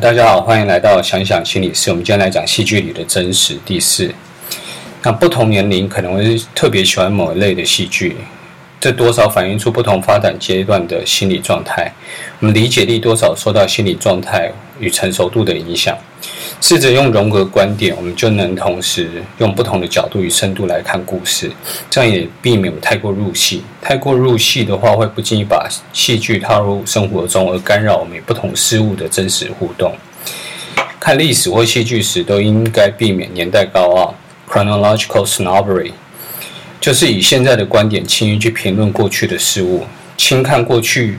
大家好，欢迎来到想想心理师。我们今天来讲戏剧里的真实第四。那不同年龄可能会特别喜欢某一类的戏剧。这多少反映出不同发展阶段的心理状态，我们理解力多少受到心理状态与成熟度的影响。试着用荣格观点，我们就能同时用不同的角度与深度来看故事，这样也避免太过入戏。太过入戏的话，会不经意把戏剧套入生活中，而干扰我们不同事物的真实互动。看历史或戏剧时，都应该避免年代高傲 （chronological snobbery）。就是以现在的观点轻易去评论过去的事物，轻看过去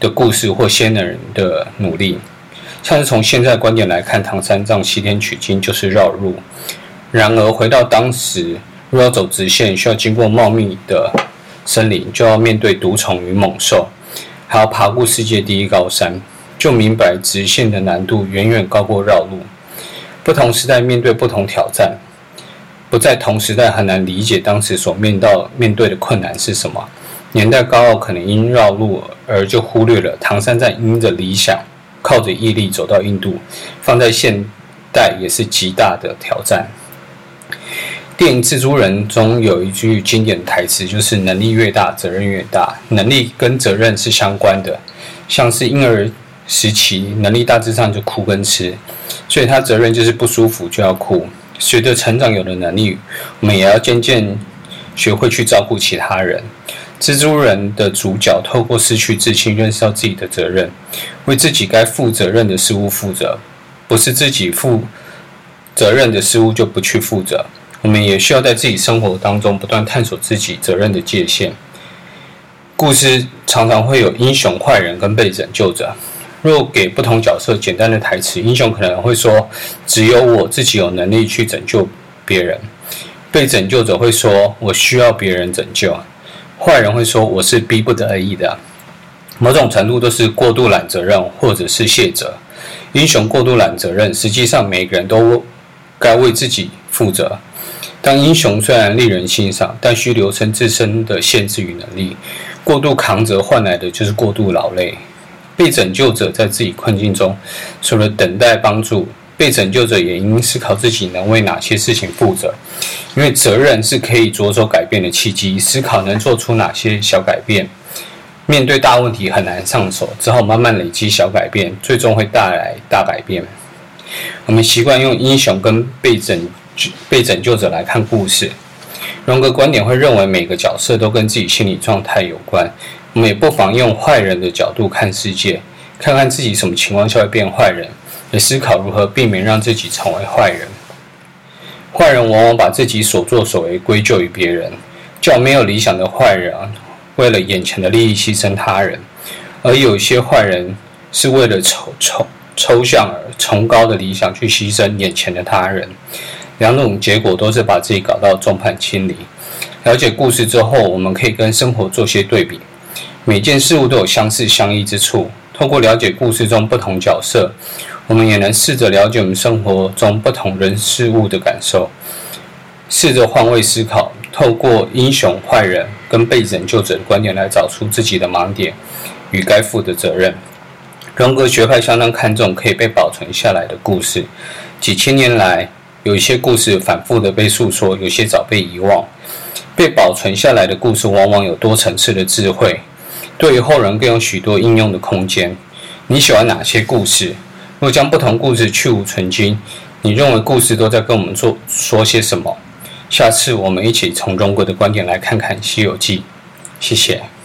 的故事或先人的努力。像是从现在观点来看，唐三藏西天取经就是绕路。然而回到当时，若要走直线，需要经过茂密的森林，就要面对毒虫与猛兽，还要爬过世界第一高山，就明白直线的难度远远高过绕路。不同时代面对不同挑战。不在同时代，很难理解当时所面到面对的困难是什么。年代高傲，可能因绕路而就忽略了唐三藏因着理想，靠着毅力走到印度，放在现代也是极大的挑战。电影《蜘蛛人》中有一句经典台词，就是“能力越大，责任越大”。能力跟责任是相关的，像是婴儿时期能力大致上就哭跟吃，所以他责任就是不舒服就要哭。随着成长，有了能力，我们也要渐渐学会去照顾其他人。蜘蛛人的主角透过失去自信，认识到自己的责任，为自己该负责任的事物负责，不是自己负责任的事物就不去负责。我们也需要在自己生活当中不断探索自己责任的界限。故事常常会有英雄、坏人跟被拯救者。若给不同角色简单的台词，英雄可能会说：“只有我自己有能力去拯救别人。”被拯救者会说：“我需要别人拯救。”坏人会说：“我是逼不得已的。”某种程度都是过度揽责任，或者是卸责。英雄过度揽责任，实际上每个人都该为自己负责。当英雄虽然令人欣赏，但需留存自身的限制与能力。过度扛责换来的就是过度劳累。被拯救者在自己困境中，除了等待帮助，被拯救者也应思考自己能为哪些事情负责，因为责任是可以着手改变的契机。思考能做出哪些小改变，面对大问题很难上手，只好慢慢累积小改变，最终会带来大改变。我们习惯用英雄跟被拯被拯救者来看故事，荣格观点会认为每个角色都跟自己心理状态有关。我们也不妨用坏人的角度看世界，看看自己什么情况下会变坏人，也思考如何避免让自己成为坏人。坏人往往把自己所作所为归咎于别人，叫没有理想的坏人，为了眼前的利益牺牲他人；而有些坏人是为了抽抽抽象而崇高的理想去牺牲眼前的他人。两种结果都是把自己搞到众叛亲离。了解故事之后，我们可以跟生活做些对比。每件事物都有相似相异之处。透过了解故事中不同角色，我们也能试着了解我们生活中不同人事物的感受，试着换位思考，透过英雄、坏人跟被拯救者的观点来找出自己的盲点与该负的责任。荣格学派相当看重可以被保存下来的故事。几千年来，有一些故事反复的被诉说，有些早被遗忘。被保存下来的故事往往有多层次的智慧。对于后人更有许多应用的空间。你喜欢哪些故事？若将不同故事去芜存菁，你认为故事都在跟我们做说些什么？下次我们一起从中国的观点来看看《西游记》。谢谢。